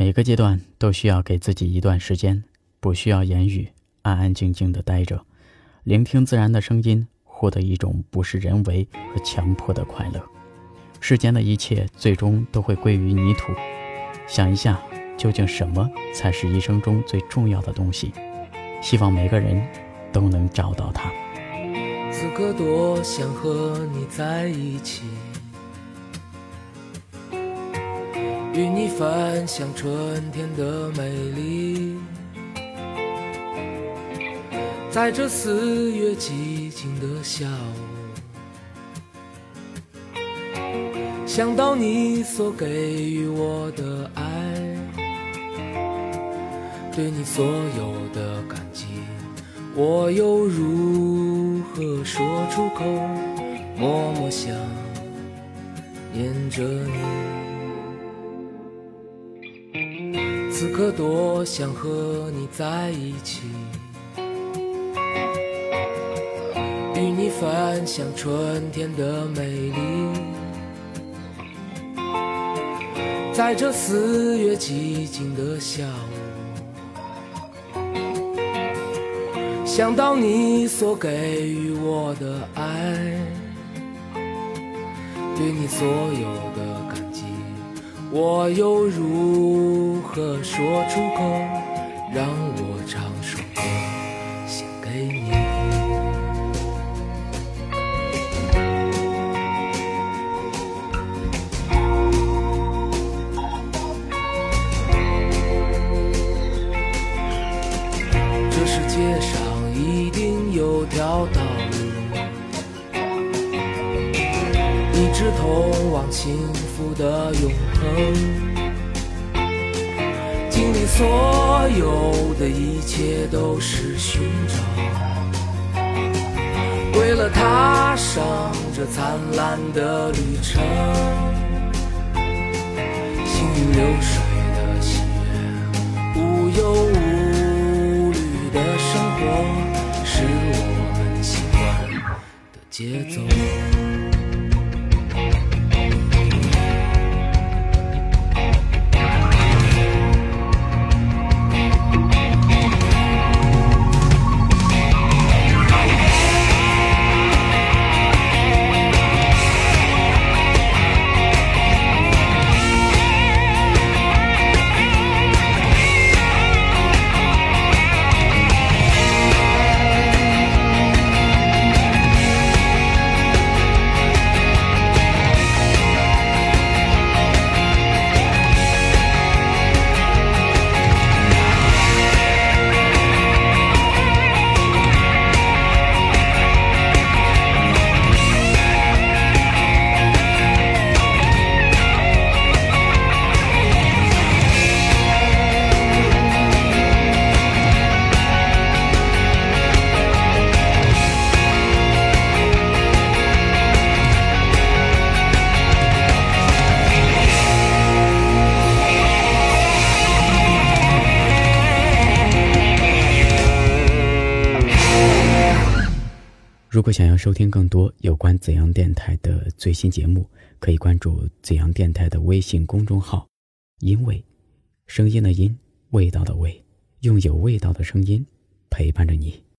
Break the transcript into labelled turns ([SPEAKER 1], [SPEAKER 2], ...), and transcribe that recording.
[SPEAKER 1] 每个阶段都需要给自己一段时间，不需要言语，安安静静的待着，聆听自然的声音，获得一种不是人为和强迫的快乐。世间的一切最终都会归于泥土。想一下，究竟什么才是一生中最重要的东西？希望每个人都能找到它。
[SPEAKER 2] 此刻多想和你在一起，与你分享春天的美丽，在这四月寂静的下午。想到你所给予我的爱，对你所有的感激，我又如何说出口？默默想念着你，此刻多想和你在一起，与你分享春天的美丽。在这四月寂静的下午，想到你所给予我的爱，对你所有的，我又如何说出口？让我唱首歌献给你。这世界上一定有条道直通往幸福的永恒。经历所有的一切都是寻找，为了踏上这灿烂的旅程。行云流水的喜悦，无忧无虑的生活。是我们习惯的节奏。
[SPEAKER 1] 如果想要收听更多有关怎样电台的最新节目，可以关注怎样电台的微信公众号。因为，声音的音，味道的味，用有味道的声音陪伴着你。